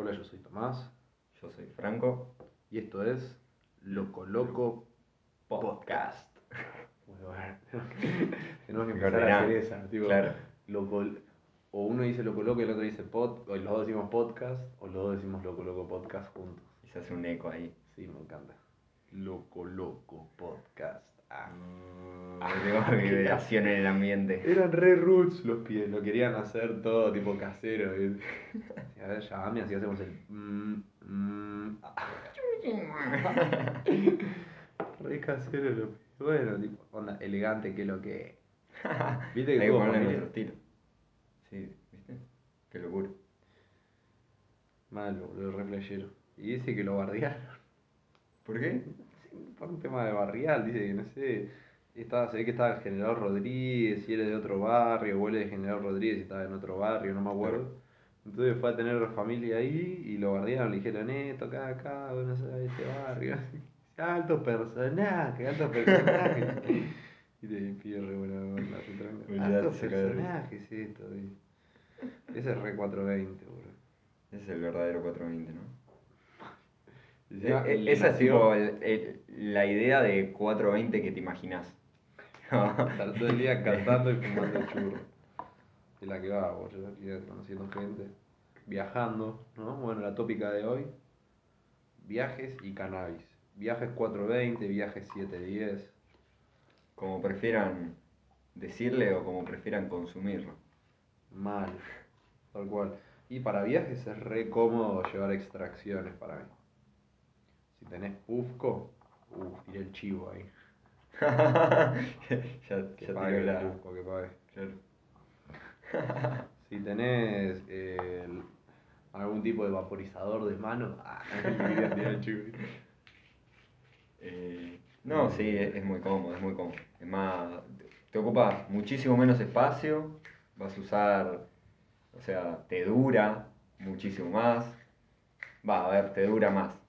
Hola, yo soy Tomás Yo soy Franco. y esto es Loco Loco Podcast. Bueno. Tenemos que empezar a hacer esa. Tipo, claro. loco, o uno dice Loco Loco y el otro dice pod, o los dos decimos podcast, o los dos decimos Loco Loco Podcast juntos. Y se hace un eco ahí. Sí, me encanta. Loco Loco Podcast. Ah. Tengo vibración en el ambiente. Eran re roots los pies, lo querían hacer todo tipo casero. a ver, llamame, así hacemos el. mm, mm, ah. Re casero los pies. Bueno, tipo, onda elegante que lo que. ¿Viste que tuvo nuestro estilo. Sí, ¿viste? Qué locura. Malo, boludo, re flashero. Y dice que lo bardearon. ¿Por qué? Por un tema de barrial, dice que no sé. Estaba, se ve que estaba el General Rodríguez y él es de otro barrio, o él es de General Rodríguez y estaba en otro barrio, no me acuerdo. Entonces fue a tener familia ahí y lo bardearon, le dijeron, eh, toca acá, vos no sabés este barrio. Alto personaje, alto personaje. y te pido re buena onda, se Alto personaje es esto. Ese es re 420, boludo. Ese es el verdadero 420, ¿no? Eh, eh, esa es tipo el- el- la idea de 420 que te imaginas. Estar todo el día cantando y fumando churro. Es la que va, boludo, conociendo gente, viajando, ¿no? Bueno, la tópica de hoy, viajes y cannabis. Viajes 420, viajes 710. Como prefieran decirle o como prefieran consumirlo. Mal, tal cual. Y para viajes es re cómodo llevar extracciones para mí. Si tenés Pufco, uff, tiré el chivo ahí. ya Que ya pague tiró el la. Pufco, que pague. Claro. Si tenés eh, el- algún tipo de vaporizador de mano, ah, el chivo. Eh, no, sí, es, es muy cómodo, es muy cómodo. Es más, te, te ocupa muchísimo menos espacio, vas a usar, o sea, te dura muchísimo más. Va, a ver, te dura más.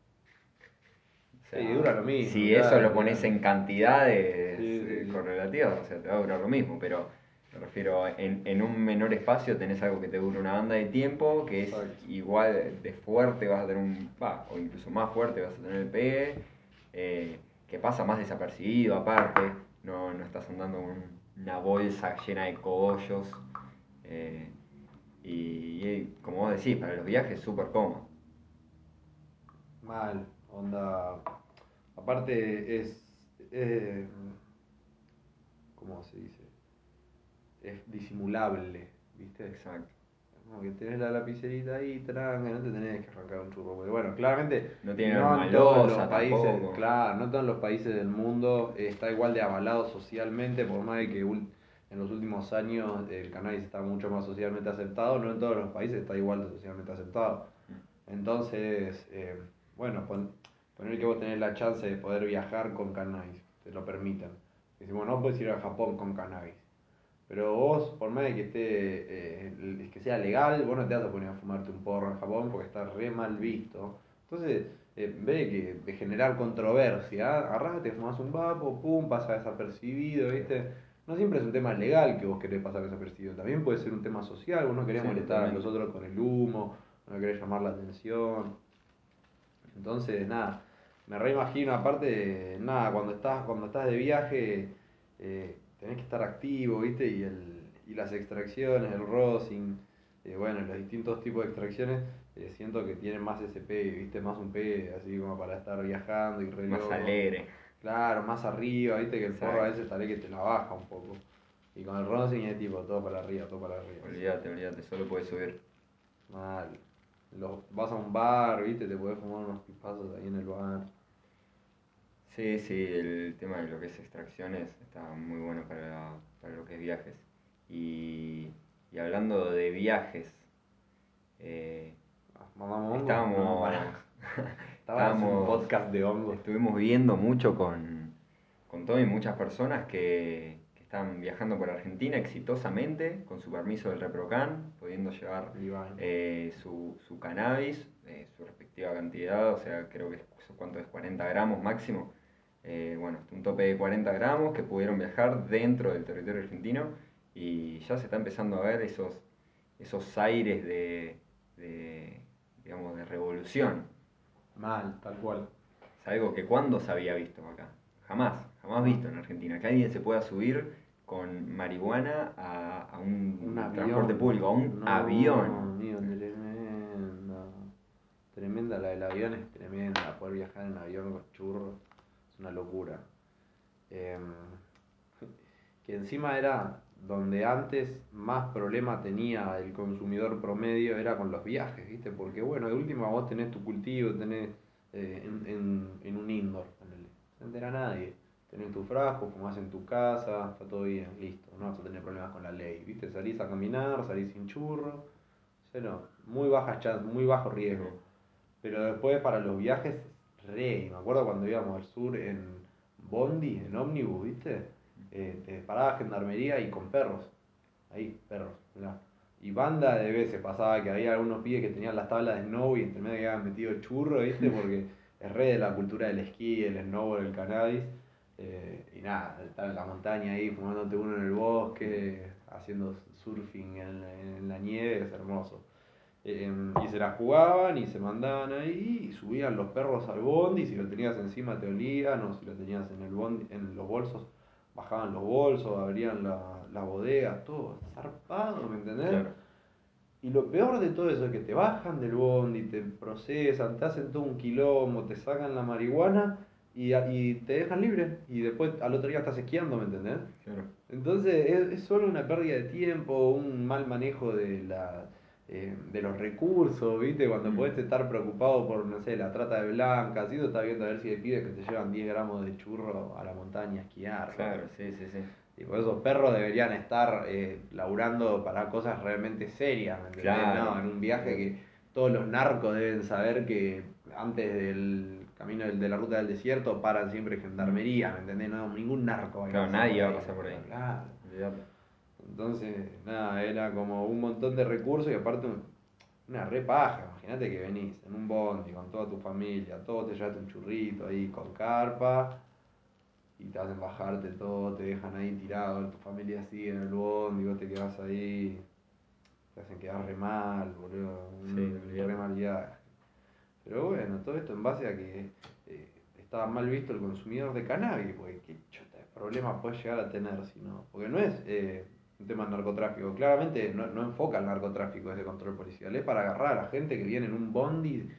Sí, dura lo mismo, Si claro, eso lo pones en cantidades Sí, sí, eh, sí. correlativas, o sea, te va a durar lo mismo, pero me refiero, en, en un menor espacio tenés algo que te dura una banda de tiempo, que es Exacto. igual de fuerte, vas a tener un, va, o incluso más fuerte vas a tener el pegue, eh, que pasa más desapercibido aparte, no, no estás andando con una bolsa llena de cogollos, eh, y, y como vos decís, para los viajes súper cómodo. Mal, onda. Aparte es. eh, ¿Cómo se dice? Es disimulable, ¿viste? Exacto. Como que tenés la lapicerita ahí, tranca, no te tenés que arrancar un churro. Porque bueno, claramente. No tiene en todos los países, tampoco. claro, no todos los países del mundo está igual de avalado socialmente, por más de que en los últimos años el cannabis está mucho más socialmente aceptado, no en todos los países está igual de socialmente aceptado. Entonces, eh, bueno, pon- poner que vos tenés la chance de poder viajar con cannabis, te lo permitan. Decimos, no puedes ir a Japón con cannabis. Pero vos, por más de que esté, eh, que sea legal, vos no te vas a poner a fumarte un porro en Japón porque está re mal visto. Entonces, eh, en vez de, que, de generar controversia, agarrás, te fumás un vapo, pum, pasa desapercibido, ¿viste? No siempre es un tema legal que vos querés pasar desapercibido, también puede ser un tema social, vos no querés Sí, molestar a los otros con el humo, no querés llamar la atención. Entonces, nada, me reimagino, aparte, nada, cuando estás, cuando estás de viaje, eh, tenés que estar activo, ¿viste? Y, el, y las extracciones, el rosin, eh, bueno, los distintos tipos de extracciones, eh, siento que tienen más ese P, ¿viste? Más un P, así como para estar viajando y re Más loco. alegre. Claro, más arriba, ¿viste? Que el porro a veces tal vez que te la baja un poco. Y con el rosin es tipo todo para arriba, todo para arriba. Olvídate, olvídate, solo puedes subir. Mal. Los- vas a un bar, ¿viste? Te podés fumar unos pipazos ahí en el bar. Sí, sí, el tema de lo que es extracciones está muy bueno para, para lo que es viajes. Y, y hablando de viajes, eh, Mamá hongo. estábamos, No, un podcast de hongos. estuvimos viendo mucho con, con Tommy muchas personas que, que están viajando por Argentina exitosamente, con su permiso del ReproCan, pudiendo llevar eh, su, su cannabis, eh, su respectiva cantidad, o sea, creo que es, ¿cuánto es? 40 gramos máximo. Eh, bueno, un tope de 40 gramos que pudieron viajar dentro del territorio argentino y ya se está empezando a ver esos, esos aires de, de, digamos, de revolución. Mal, tal cual. Es algo que cuando se había visto acá. Jamás, jamás visto en Argentina. Que alguien se pueda subir con marihuana a, a un, Un transporte público, a un No, avión. Amigo, tremenda. Tremenda la del avión, es tremenda. Poder viajar en avión con churros una locura. Em, que encima era donde antes más problema tenía el consumidor promedio era con los viajes, ¿viste? Porque bueno, de última vos tenés tu cultivo, tenés eh, en, en, un indoor, no se entera nadie. Tenés tu frasco, fumás en tu casa, está todo bien, listo, no vas a tener problemas con la ley, ¿viste? Salís a caminar, salís sin churro, cero, muy bajas chan- muy bajo riesgo. Pero después para los viajes, re, me acuerdo cuando íbamos al sur en Bondi, en ómnibus, ¿viste? Eh, te paraba gendarmería y con perros, ahí, perros, mirá. Y banda de veces pasaba que había algunos pibes que tenían las tablas de snow y entre medio que habían metido churro, ¿viste? Porque es re de la cultura del esquí, el snowboard, el cannabis. Eh, y nada, estar en la montaña ahí fumándote uno en el bosque, haciendo surfing en la nieve, es hermoso. Eh, y se la jugaban y se mandaban ahí y subían los perros al bondi, si lo tenías encima te olían o si lo tenías en el bondi, en los bolsos, bajaban los bolsos, abrían la, la bodega, todo zarpado, ¿me entendés? Claro. Y lo peor de todo eso es que te bajan del bondi, te procesan, te hacen todo un quilombo, te sacan la marihuana y, y te dejan libre. Y después al otro día estás esquiando, ¿me entendés? Claro. Entonces es, es solo una pérdida de tiempo, un mal manejo de, la, eh, de los recursos, ¿viste? Cuando Mm. podés estar preocupado por, no sé, la trata de blancas, y tú estás viendo a ver si hay pibes que te llevan 10 gramos de churro a la montaña a esquiar. Claro, sí, sí, sí. Y por eso perros deberían estar eh, laburando para cosas realmente serias, ¿me entendés? Claro. No, en un viaje que todos los narcos deben saber que antes del camino del- de la ruta del desierto paran siempre gendarmería, ¿me entendés? No, ningún narco va a Claro, nadie va a pasar por ahí. Claro. Entonces, nada, era como un montón de recursos y aparte un- una re paja. Imagínate que venís en un bondi con toda tu familia, todos te llevaste un churrito ahí con carpa y te hacen bajarte todo, te dejan ahí tirado, tu familia sigue en el bondi, vos te quedás ahí, te hacen quedar re mal, boludo. Sí, re mal viaje. Pero bueno, todo esto en base a que eh, estaba mal visto el consumidor de cannabis, porque qué chota de problema puede llegar a tener si no. Porque no es eh, un tema de narcotráfico, claramente no, no enfoca el narcotráfico ese control policial, es para agarrar a la gente que viene en un bondi,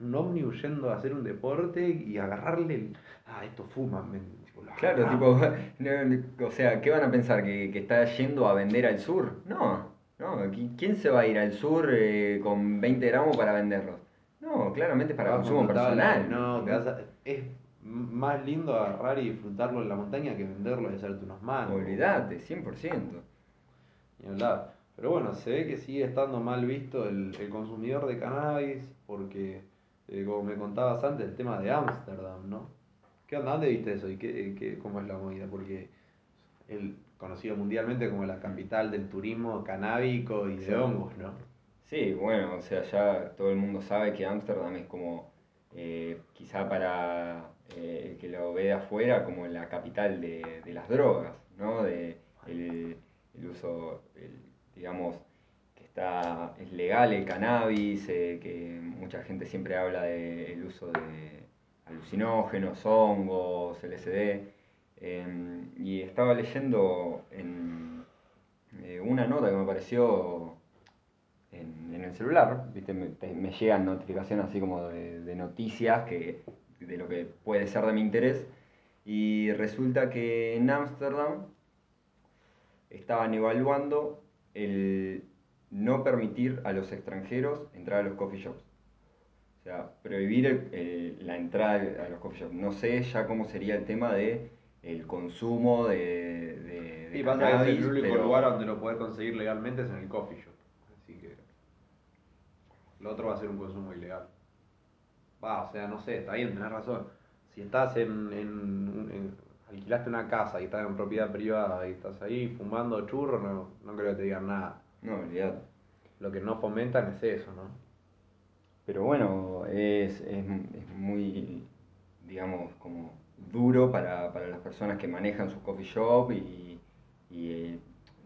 un ómnibus yendo a hacer un deporte y agarrarle el. Ah, esto fuman, men", tipo, lo Claro, tipo, no, no, o sea, ¿qué van a pensar? ¿Que, que está yendo a vender al sur? No, no, ¿qui- ¿quién se va a ir al sur eh, con 20 gramos para venderlos? No, claramente es para Vas consumo personal. No, te ¿entendés? vas a- es más lindo agarrar y disfrutarlo en la montaña que venderlo y hacerte unos mangos. Olvídate, 100%. Ni hablar. Pero bueno, se ve que sigue estando mal visto el, el consumidor de cannabis porque, eh, como me contabas antes, el tema de Ámsterdam, ¿no? ¿Qué onda? ¿Dónde viste eso y qué, qué- cómo es la movida? Porque el conocido mundialmente como la capital del turismo canábico y de hongos, ¿no? Sí, bueno, o sea, ya todo el mundo sabe que Ámsterdam es como, eh, quizá para eh, el que lo ve de afuera, como la capital de, de las drogas, ¿no? De el, el uso, digamos, que está, es legal el cannabis, eh, que mucha gente siempre habla del uso de alucinógenos, hongos, LSD. em, y estaba leyendo en eh, una nota que me pareció en, el celular, ¿viste? Me, te- me llegan notificaciones así como de, de noticias que, de lo que puede ser de mi interés. Y resulta que en Ámsterdam estaban evaluando el no permitir a los extranjeros entrar a los coffee shops. O sea, prohibir el- el- la entrada a los coffee shops. No sé ya cómo sería el tema de el consumo de, de, de Y pasa cannabis, el único pero- lugar donde lo podés conseguir legalmente es en el coffee shop. Así que lo otro va a ser un consumo ilegal. Va, o sea, no sé, está bien, tenés razón. Si estás en, en, un- en- alquilaste una casa y estás en propiedad privada y estás ahí fumando churro, no, no creo que te digan nada. No, olvidate. Lo que no fomentan es eso, ¿no? Pero bueno, es, es, es muy, digamos, como duro para, para las personas que manejan su coffee shop y, y, eh,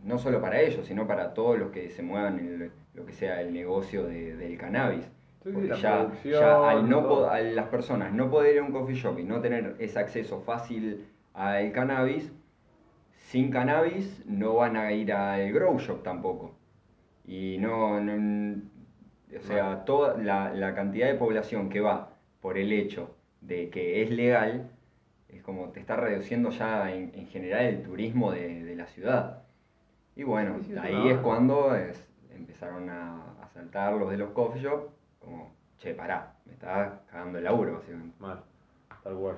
no solo para ellos, sino para todos los que se muevan en lo que sea el negocio de- del cannabis. Porque ya, ya al no a las personas no poder ir a un coffee shop y no tener ese acceso fácil al cannabis, sin cannabis no van a ir al grow shop tampoco. Y no, no- o sea, toda la, la cantidad de población que va por el hecho de que es legal, es como te está reduciendo ya en, en general el turismo de, de la ciudad. Y bueno, Sí, sí, es ahí es cuando es- empezaron a, a saltar los de los coffee shop, como, che, pará, me está cagando el laburo, básicamente. Mal, tal cual.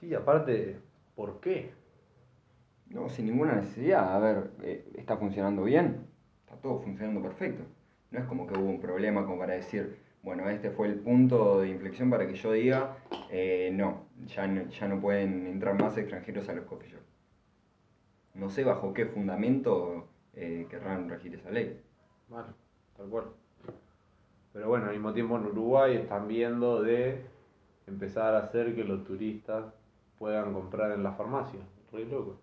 Sí, aparte, ¿por qué? No, sin ninguna necesidad. A ver, eh, está funcionando bien, está todo funcionando perfecto. No es como que hubo un problema como para decir, bueno, este fue el punto de inflexión para que yo diga, eh, no, ya no, ya no pueden entrar más extranjeros a los coffee shops. No sé bajo qué fundamento eh, querrán regir esa ley. Mal, tal cual. Pero bueno, al mismo tiempo en Uruguay están viendo de empezar a hacer que los turistas puedan comprar en la farmacia. Re loco.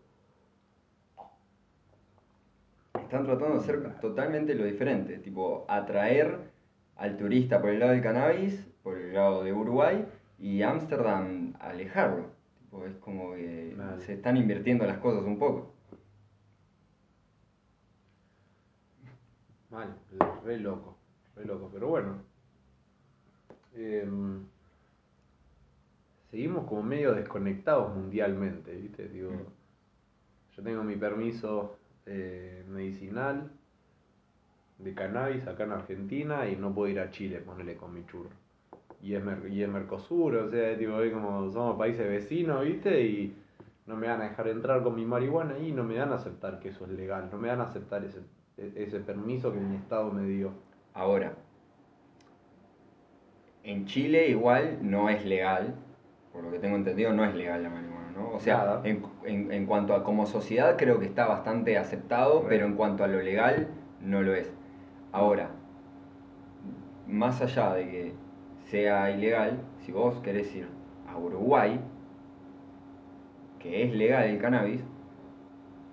Están tratando de hacer totalmente lo diferente, tipo atraer al turista por el lado del cannabis, por el lado de Uruguay, y Ámsterdam alejarlo. Tipo, es como que Vale. se están invirtiendo las cosas un poco. Mal, re loco, re loco. Pero bueno. Em, seguimos como medio desconectados mundialmente, ¿viste? Digo, yo tengo mi permiso eh, medicinal de cannabis acá en Argentina y no puedo ir a Chile, ponerle con mi churro. Y es, Mer- y es Mercosur, o sea, tipo, como somos países vecinos, ¿viste? Y no me van a dejar entrar con mi marihuana y no me van a aceptar que eso es legal, no me van a aceptar ese, e- ese permiso que mi estado me dio. Ahora, en Chile igual no es legal, por lo que tengo entendido no es legal la marihuana, ¿no? O sea, en, en- en cuanto a como sociedad creo que está bastante aceptado, pero en cuanto a lo legal no lo es. Ahora, más allá de que sea ilegal, si vos querés ir a Uruguay, que es legal el cannabis,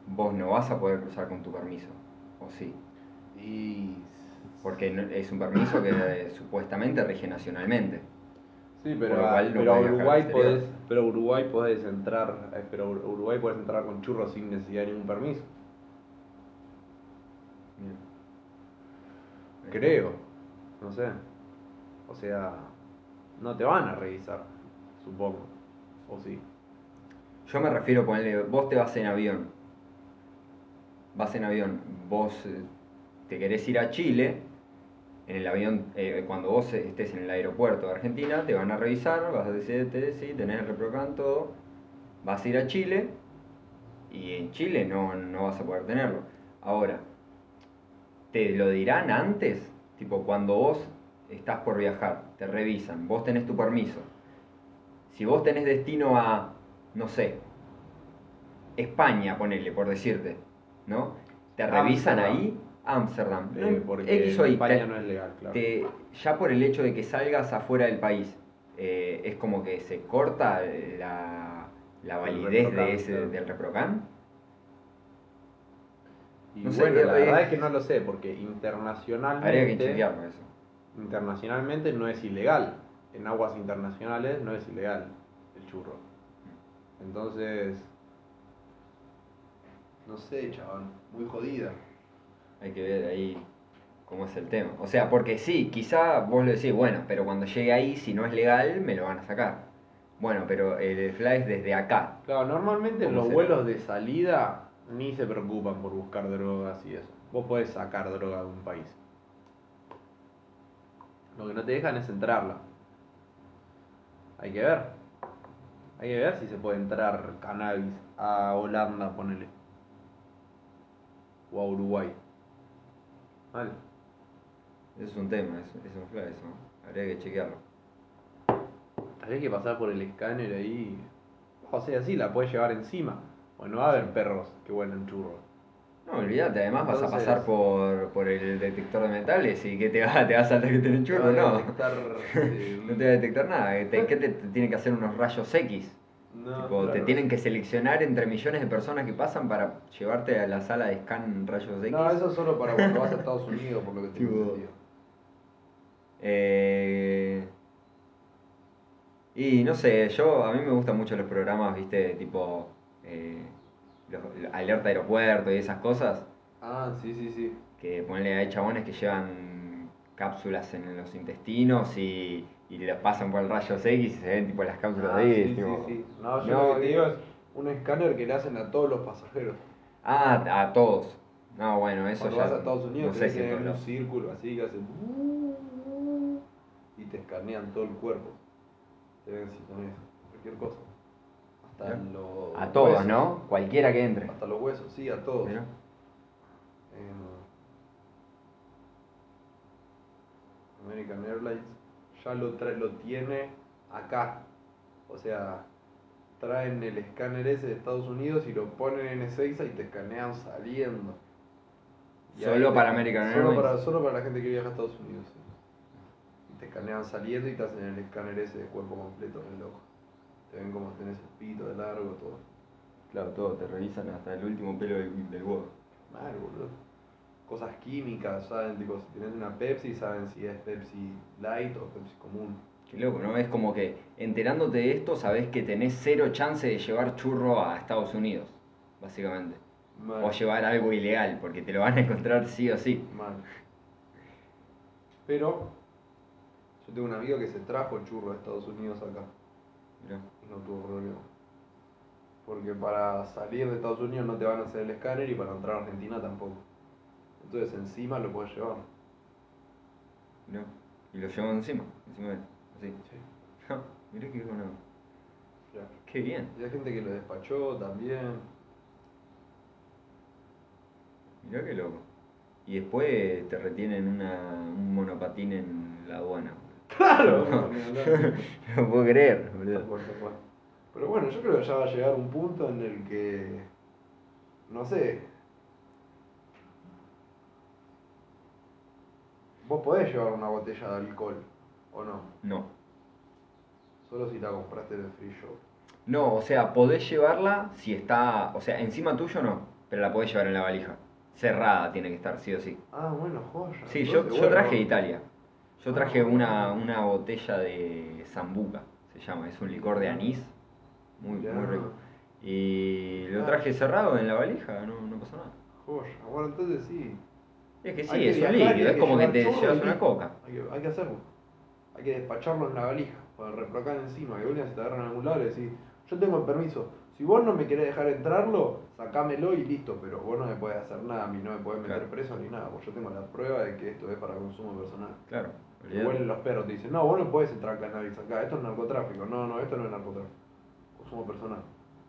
vos no vas a poder cruzar con tu permiso, ¿o sí? Y. Porque es un permiso que supuestamente rige nacionalmente. Sí, pero, a- no pero Uruguay exterior. podés, pero Uruguay podés entrar, eh, pero Uruguay podés entrar con churros sin necesidad de ningún permiso. Creo, no sé. O sea, no te van a revisar, supongo. O sí. Yo me refiero a ponerle, vos te vas en avión. Vas en avión, vos eh, te querés ir a Chile, en el avión, eh, cuando vos estés en el aeropuerto de Argentina, te van a revisar, vas a decirte, sí, tenés el reprocan, todo, vas a ir a Chile, y en Chile no, no vas a poder tenerlo. Ahora, ¿te lo dirán antes? Tipo, cuando vos estás por viajar, te revisan, vos tenés tu permiso. Si vos tenés destino a, no sé, España, ponele, por decirte, ¿no? Te revisan Ámsterdam. ahí, Ámsterdam. Eh, porque X en o Y, España te- no es legal, claro. te- ya por el hecho de que salgas afuera del país, eh, es como que se corta la, la validez de ese, claro. del reprocan. Y no sé, bueno, la eh, verdad es que no lo sé, porque Habría que internacionalmente, chequearlo eso. internacionalmente no es ilegal. En aguas internacionales no es ilegal el churro. Entonces, no sé, chaval, muy jodida. Hay que ver ahí cómo es el tema. O sea, porque sí, quizá vos lo decís, bueno, pero cuando llegue ahí, si no es legal, me lo van a sacar. Bueno, pero el fly es desde acá. Claro, normalmente en ¿Cómo los será? vuelos de salida ni se preocupan por buscar drogas y eso. Vos podés sacar droga de un país. Lo que no te dejan es entrarla. Hay que ver. Hay que ver si se puede entrar cannabis a Holanda, ponele. O a Uruguay. Vale. Es un tema, eso, es un fly eso. Habría que chequearlo. Habría que pasar por el escáner ahí. O sea, sí, la puedes llevar encima. Bueno, va a haber perros que huelen churros. No, olvídate, además vas a pasar por, por el detector de metales y que te va, te va a saltar que tenés churro, no. detectar, sí, No te va a detectar nada. ¿Qué te, tienen que hacer unos rayos X? No, Tipo, te tienen que seleccionar entre millones de personas que pasan para llevarte a la sala de scan rayos X. No, eso es solo para cuando vas a Estados Unidos, por lo que tengo Tipo-. Eh, y no sé, yo a mí me gustan mucho los programas, viste, tipo eh, los, alerta aeropuerto y esas cosas. Ah, sí, sí, sí. Que ponle, hay chabones que llevan cápsulas en los intestinos y, y los pasan por el rayo X y se ven tipo las cápsulas Ah, ahí. sí, es sí, tipo- sí. No, yo No, lo que te digo- digo es un escáner que le hacen a todos los pasajeros. Ah, a todos. No, bueno, eso Cuando ya. vas a Estados Unidos no sé tenés que en un círculo así que hacen y te escanean todo el cuerpo. Te ven si tenés cualquier cosa. Hasta Mirá. los A todos, huesos. ¿no? Cualquiera que entre. Hasta los huesos, sí, a todos. Mirá. En American Airlines ya lo, trae, lo tiene acá. O sea, traen el escáner ese de Estados Unidos y lo ponen en Ezeiza y te escanean saliendo. Y Solo te- para American solo Airlines. Para, solo para la gente que viaja a Estados Unidos. sí. Y te escanean saliendo y te hacen el escáner ese de cuerpo completo en el ojo. Te ven como tenés el pito de largo, todo. Claro, todo, te revisan hasta el último pelo del, del huevo. Mal, boludo. Cosas químicas, saben, tipo, si tenés una Pepsi, saben si es Pepsi Light o Pepsi común. Qué loco, ¿no? Es como que enterándote de esto sabes que tenés cero chance de llevar churro a Estados Unidos, básicamente. Mal. O llevar algo ilegal, porque te lo van a encontrar sí o sí. Mal. Pero yo tengo un amigo que se trajo churro de Estados Unidos acá Mirá. y no tuvo problema. Porque para salir de Estados Unidos no te van a hacer el escáner y para entrar a Argentina tampoco. Entonces encima lo puedes llevar. Mirá. Y lo llevan encima, encima de él, así. Mirá qué bueno. Ya. Qué bien. Y hay gente que lo despachó también. Mirá qué loco. Y después te retienen una, un monopatín en la aduana. Claro, No. no. No puedo creer, boludo. Pero bueno, yo creo que ya va a llegar un punto en el que, no sé, vos podés llevar una botella de alcohol, ¿o no? No. Solo si la compraste en el free shop. No, o sea, podés llevarla si está. O sea, encima tuyo no, pero la podés llevar en la valija. Cerrada tiene que estar, sí o sí. Ah, bueno, joya. Sí, yo, yo traje de Italia. Yo Ah, traje una, una botella de Zambuca, se llama, es un licor de anís. Muy, Ya. muy rico. Y lo traje cerrado en la valija, no, no pasó nada. Joya. Bueno, entonces sí. Es que sí, Hay que es un viajar y líquido, es como que te llevas una coca. Hay que, hay que hacerlo. Hay que despacharlo en la valija, para reprocar encima. Que una si te agarran en algún lado y decís, yo tengo el permiso. Si vos no me querés dejar entrarlo, sacámelo y listo. Pero vos no me podés hacer nada, a mí no me podés meter Claro. preso ni nada. Porque yo tengo la prueba de que esto es para consumo personal. Claro, olvidate. los perros te dicen, no, vos no podés entrar cannabis acá, esto es narcotráfico. No, no, esto no es narcotráfico. Consumo personal.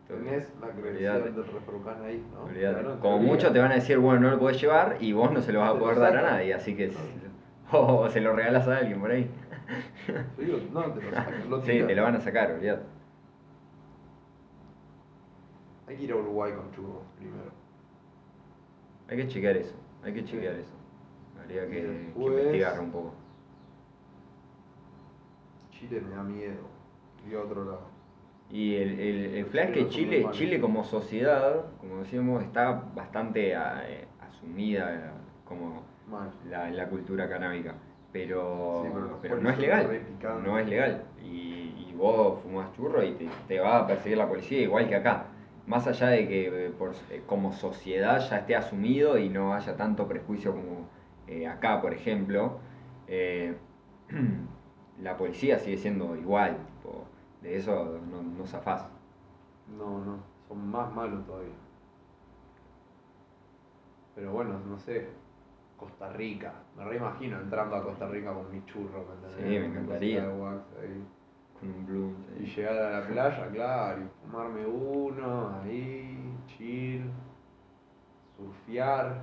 Tenés la credencial Olvidate. del Reprocan ahí, ¿no? Claro, Como mucho te van a decir, bueno, no lo podés llevar y vos no se lo vas a poder dar a nadie, así que o se lo regalas a alguien por ahí. Digo, no, te lo sacan, lo Sí, te lo van a sacar, olvidate. Hay que ir a Uruguay con churros primero. Hay que chequear eso, hay que Sí. chequear eso. Habría que, que investigar un poco. Chile me da miedo. Y a otro lado. Y el, el, el flash que Chile. Chile como sociedad, como decíamos, está bastante eh, asumida eh, como la, la cultura canábica. Pero, Sí, pero no es legal. No es legal. Y, y vos fumás churro y te, te va a perseguir la policía igual que acá. Más allá de que eh, por, como sociedad ya esté asumido y no haya tanto prejuicio como eh, acá, por ejemplo, eh, la policía sigue siendo igual. tipo, de eso no, no zafás. No, no. Son más malos todavía. Pero bueno, no sé. Costa Rica. Me reimagino entrando a Costa Rica con mi churro, ¿me entendés? Sí, me encantaría. wax ahí. Con un blunt. Y llegar a la playa, claro, y fumarme uno, ahí, chill, surfear.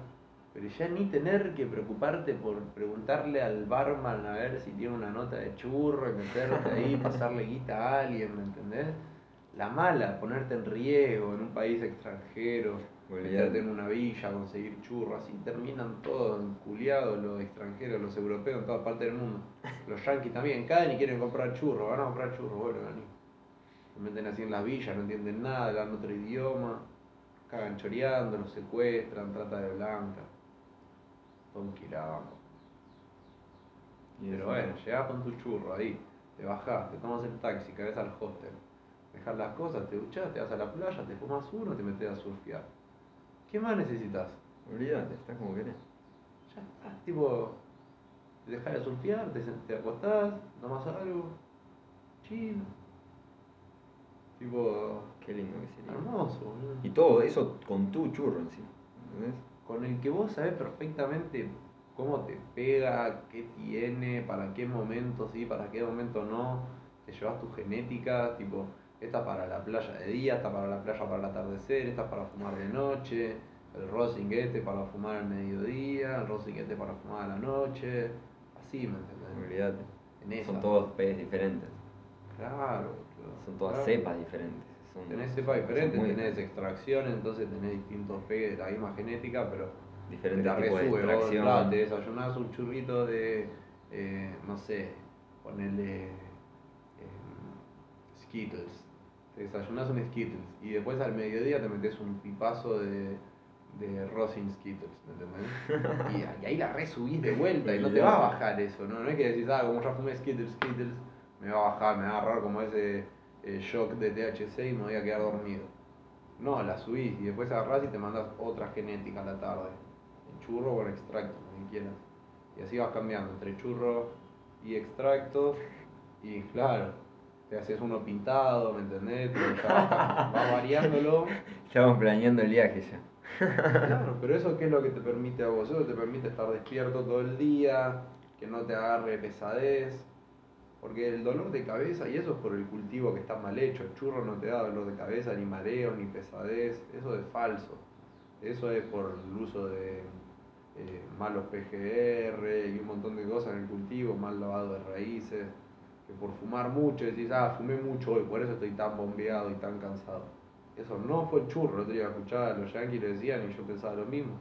Pero ya ni tener que preocuparte por preguntarle al barman a ver si tiene una nota de churro y meterte ahí, pasarle guita a alguien, ¿me entendés? La mala, ponerte en riesgo en un país extranjero, meterte en una villa, conseguir churro, así terminan todos culiados los extranjeros, los europeos en toda parte del mundo. Los yanquis también caen y quieren comprar churro, van a comprar churro, bueno, vení. Se meten así en las villas, no entienden nada, hablan otro idioma, cagan choreando, los secuestran, trata de blanca. Todo un quilombo. Y Pero bueno, llegás con tu churro ahí, te bajás, te tomas el taxi, caes al hostel, dejas las cosas, te duchás, te vas a la playa, te fumas uno, te metes a surfear. ¿Qué más necesitas? Olvídate, estás como querés. Ya está, tipo, te dejas de surfear, te, te acostás, tomas algo, chill. Tipo, Qué lindo que sería. hermoso, boludo. Y todo eso con tu churro encima. ¿Entendés? Con el que vos sabés perfectamente cómo te pega, qué tiene, para qué momento sí, para qué momento no. Te llevas tu genética, tipo, esta para la playa de día, esta para la playa para el atardecer, esta para fumar de noche, el rosing este para fumar al mediodía, el rosing este para fumar a la noche. Así, ¿me entendés? En esa. Son todos P's diferentes. Claro, boludo, Son todas claro. cepas diferentes. Tenés cepas diferentes, muy tenés extracciones, entonces tenés distintos pegues de la misma genética, pero diferentes te la tipos de resube. Vos, extracción. claro, te desayunás un churrito de, eh, no sé, ponele eh, Skittles. Te desayunás un Skittles y después al mediodía te metes un pipazo de, de Rosin Skittles, ¿me entendés? Y, y ahí la resubís de vuelta y no te va a bajar eso, ¿no? No es que decís, ah, como ya fumé Skittles, Skittles, me va a bajar, me va a agarrar como ese eh, shock de THC y me voy a quedar dormido. No, la subís y después agarrás y te mandas otra genética a la tarde. En churro o en extracto, que quieras. Y así vas cambiando entre churro y extracto. Y claro, te haces uno pintado, ¿me entendés? Vas, vas variándolo. Estamos planeando el viaje ya. Claro, pero eso qué es lo que te permite a vos? Eso te permite estar despierto todo el día, que no te agarre pesadez. Porque el dolor de cabeza, y eso es por el cultivo que está mal hecho, el churro no te da dolor de cabeza, ni mareo, ni pesadez, eso es falso. Eso es por el uso de eh, malos PGR y un montón de cosas en el cultivo, mal lavado de raíces, que por fumar mucho decís, ah, fumé mucho hoy, por eso estoy tan bombeado y tan cansado. Eso no fue churro, otro día escuchaba a los yankees lo decían y yo pensaba lo mismo.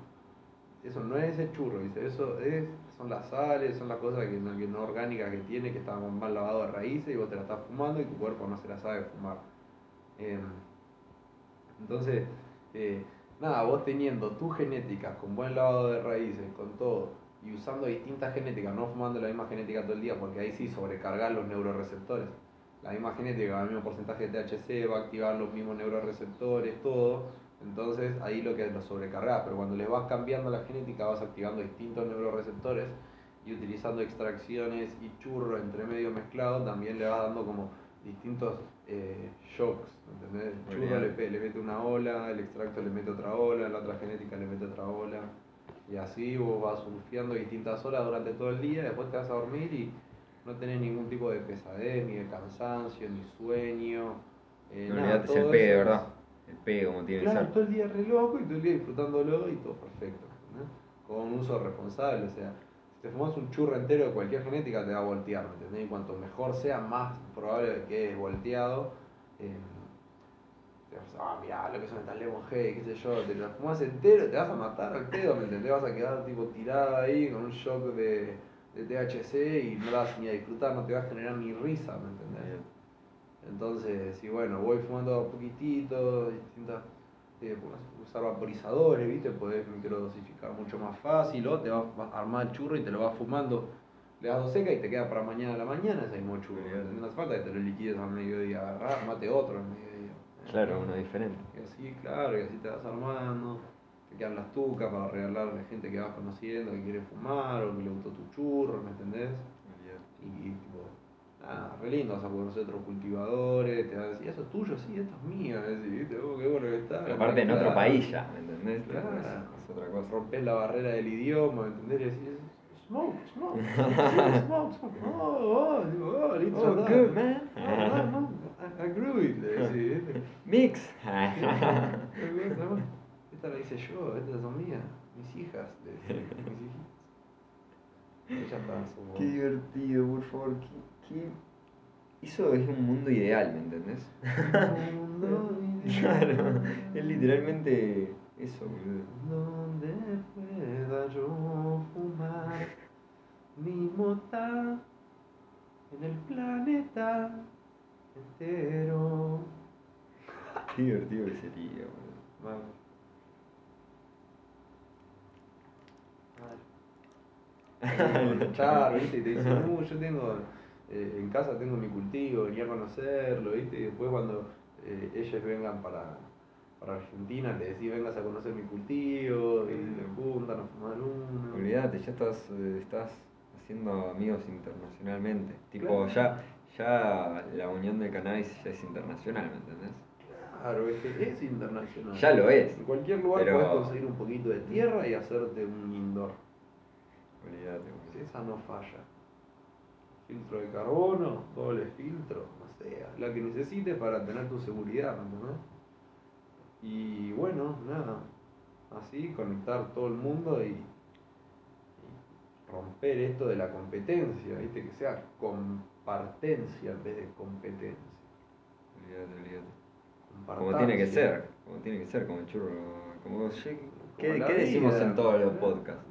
Eso no es el churro, dice, eso es, son las sales, son las cosas que no, que no orgánicas que tiene, que están mal lavado de raíces y vos te la estás fumando y tu cuerpo no se la sabe fumar. Em, entonces, eh, nada, vos teniendo tu genética con buen lavado de raíces, con todo, y usando distintas genéticas, no fumando la misma genética todo el día, porque ahí sí sobrecargar los neuroreceptores. La misma genética el mismo porcentaje de THC va a activar los mismos neuroreceptores, todo. Entonces ahí lo que lo sobrecargas, pero cuando le vas cambiando la genética vas activando distintos neuroreceptores y utilizando extracciones y churro entre medio mezclado también le vas dando como distintos eh, shocks, ¿entendés? El churro le, le mete una ola, el extracto le mete otra ola, la otra genética le mete otra ola. Y así vos vas surfeando distintas horas durante todo el día, después te vas a dormir y no tenés ningún tipo de pesadez, ni de cansancio, ni sueño. eh, No nada, olvidate, el todo P, eso de es- verdad. El P como tiene que Claro, ser. todo el día re loco y todo el día disfrutándolo y todo perfecto. ¿entendés? Con un uso responsable, o sea, si te fumas un churro entero de cualquier genética te va a voltear, ¿me entendés? Y cuanto mejor sea, más probable que quede volteado. eh, te vas a, ah, mirá lo que son estas lemon G, qué sé yo, te lo fumas entero, te vas a matar al pedo, ¿me entendés? Vas a quedar tipo tirado ahí con un shock de, de THC y no la vas ni a disfrutar, no te va a generar ni risa, ¿me entendés? Entonces, y bueno, voy fumando a poquitito, distintas, eh, usar vaporizadores, ¿viste? Podés microdosificar mucho más fácil, o te vas a armar el churro y te lo vas fumando. Le das dos seca y te queda para mañana a la mañana ese mismo churro. Bien. No hace falta que te lo liquides al mediodía, agarrás, mate otro al mediodía. Claro, uno diferente. Y así, claro, y así te vas armando. Te quedan las tucas para regalarle a gente que vas conociendo, que quiere fumar, o que le gustó tu churro, ¿me entendés? Y, tipo, nada, re lindo, vas a conocer otros cultivadores, te vas a decir, eso es tuyo, sí, esto es mío, decís, ¿viste? Oh, qué bueno que está. Pero aparte en otro país ya, ¿me entendés? Claro. Es, otra cosa. Rompes la barrera del idioma, ¿me entendés? Y decís, smoke, smoke, smoke, smoke, smoke. Oh, oh, digo, oh, listo, Oh, good, man. No, no, no, I, I grew it, decís. Mix. Esta la hice yo, estas son mías, mis hijas, decís, mis hijitas. Qué divertido, por favor. Qué- Eso es un mundo ideal, ¿me entendés? Mundo ideal. claro, es literalmente eso, boludo. Donde pueda yo fumar mi mota en el planeta entero. Qué divertido que sería, boludo. Mal. Mal. Claro, ¿viste? Y te dicen, no, yo tengo, eh, en casa tengo mi cultivo, venía a conocerlo, ¿viste? Y después cuando eh, ellos vengan para, para Argentina, le decís, vengas a conocer mi cultivo, y se juntan a fumar uno. Olvídate, ya estás, eh, estás haciendo amigos internacionalmente. Tipo, Claro. ya, ya la unión del cannabis ya es internacional, ¿me entendés? Claro, es que es internacional. Ya lo es. En cualquier lugar Pero- puedes conseguir un poquito de tierra y hacerte un indoor. Olvídate, esa no falla. Filtro de carbono, doble filtro, no sé, la que necesites para tener tu seguridad, ¿me entendés? Y bueno, nada, así conectar todo el mundo y, y romper esto de la competencia, ¿viste? Que sea compartencia en vez de competencia. Olvídate, olvídate. Como tiene que ser, como tiene que ser, como el churro. Como, ¿qué, qué decimos en todos los ¿no? podcasts?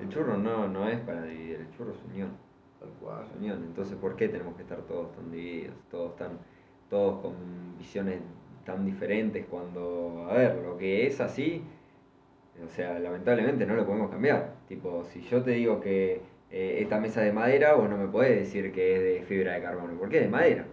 El churro no, no es para dividir, el churro es unión. Tal cual. unión. Entonces, ¿por qué tenemos que estar todos tan divididos? Todos, tan, todos con visiones tan diferentes cuando, a ver, lo que es así, o sea, lamentablemente no lo podemos cambiar. Tipo, si yo te digo que eh, esta mesa es de madera, vos no me podés decir que es de fibra de carbono, porque es de madera.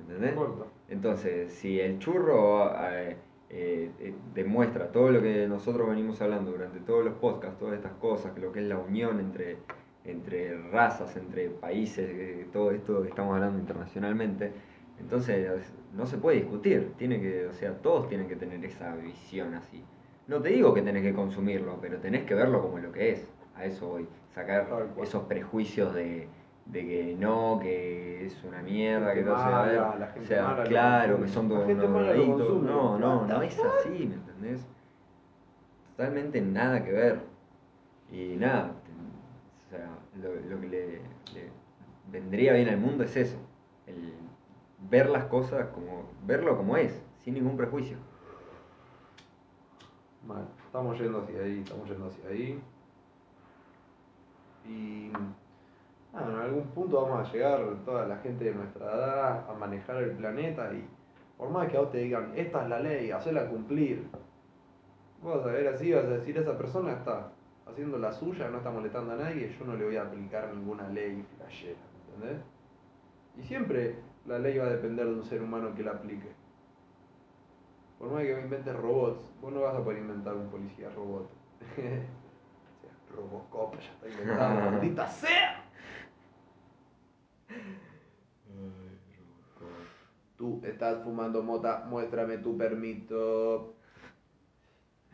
¿Entendés? No. Entonces, si el churro eh, eh, eh, demuestra todo lo que nosotros venimos hablando durante todos los podcasts, todas estas cosas, que lo que es la unión entre, entre razas, entre países, eh, todo esto que estamos hablando internacionalmente, entonces no se puede discutir, tiene que, o sea, todos tienen que tener esa visión así. No te digo que tenés que consumirlo, pero tenés que verlo como lo que es. A eso voy, sacar esos prejuicios de, de que no, que es una mierda, que todo se va a ver. mala, la gente o sea, mala claro, que son todos unos. No, no, no es así, ¿me entendés? Totalmente nada que ver. Y nada, sea, lo, lo que le, le vendría bien al mundo es eso, el ver las cosas como, verlo como es, sin ningún prejuicio. Mal, estamos yendo hacia ahí, estamos yendo hacia ahí. Y en algún punto vamos a llegar toda la gente de nuestra edad a manejar el planeta y por más que a vos te digan, esta es la ley, hacela cumplir. Vos a ver así, vas a decir, esa persona está haciendo la suya, no está molestando a nadie, yo no le voy a aplicar ninguna ley flashera, ¿entendés? Y siempre la ley va a depender de un ser humano que la aplique. Por más que inventes robots, vos no vas a poder inventar un policía robot. O sea, Robocop ya está inventado, maldita sea. Tú estás fumando mota, muéstrame tu permiso.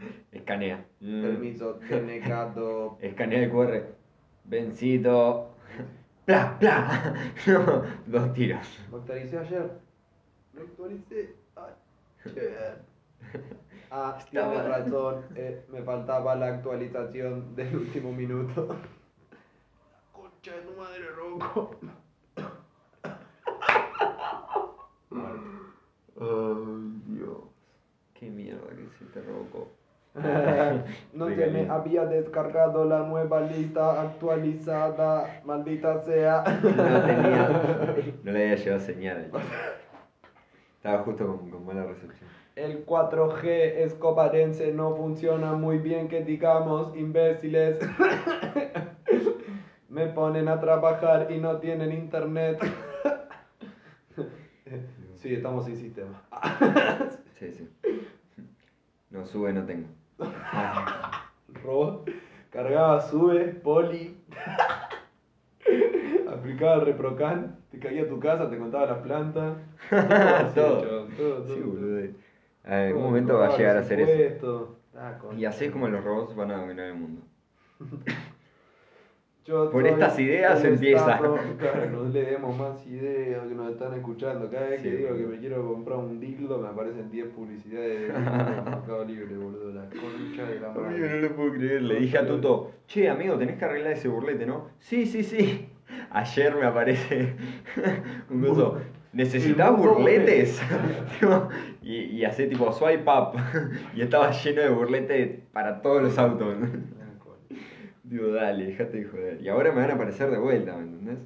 Escanea. Mm. Permiso, denegado. Escanea el QR. Vencido. ¡Pla! ¡Pla! No, dos tiros. Lo actualicé ayer. Lo actualicé ayer. Ah, Estaba- tienes razón. eh, me faltaba la actualización del último minuto. Concha de tu madre, Rocco. Ay, Dios. Qué mierda que se te robó. No se me había descargado la nueva lista actualizada, maldita sea. No tenía. No le había llevado señal. Estaba justo con, con mala recepción. El 4G escobarense no funciona muy bien, que digamos, imbéciles. Me ponen a trabajar y no tienen internet. Sí, estamos sin sistema. Sí, sí. No sube, no tengo. Robot, cargaba, sube, poli. Aplicaba reprocan, te caía a tu casa, te contaba las plantas. Todo. todo, todo, Sí, todo. boludo. En algún Todo, momento va a llegar a hacer eso. Y así es como los robots van a dominar el mundo. Yo Por estas ideas empieza. Claro, no le demos más ideas que nos están escuchando. Cada vez Sí, que digo que me quiero comprar un dildo, me aparecen 10 publicidades de Mercado Libre, boludo. La concha de la Amigo, madre. no lo puedo creer. Le dije a Tuto, che, amigo, tenés que arreglar ese burlete, ¿no? Sí, sí, sí. Ayer me aparece un coso. ¿Necesitas burletes? Y, y hace tipo swipe up. y estaba lleno de burletes para todos los autos. Digo, dale, dejate de joder. Y ahora me van a aparecer de vuelta, ¿me entendés?